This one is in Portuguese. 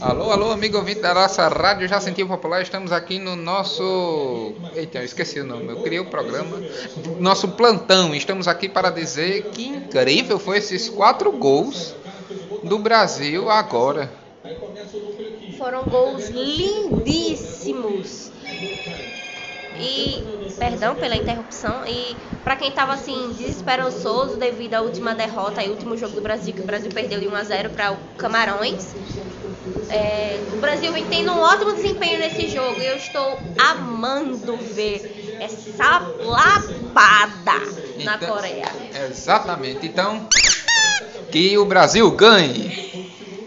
Alô, alô, amigo ouvinte da nossa Rádio Jacentinho Popular. Estamos aqui no nosso. Eita, eu esqueci o nome. Eu criei o programa. Nosso plantão. Estamos aqui para dizer que incrível foi esses quatro gols do Brasil agora. Foram gols lindíssimos. E, perdão pela interrupção, e para quem estava assim desesperançoso devido à última derrota e último jogo do Brasil, que o Brasil perdeu de 1 a 0 para o Camarões, é, o Brasil vem tendo um ótimo desempenho nesse jogo e eu estou amando ver essa lapada na Então- Coreia. Exatamente. Então, que o Brasil ganhe.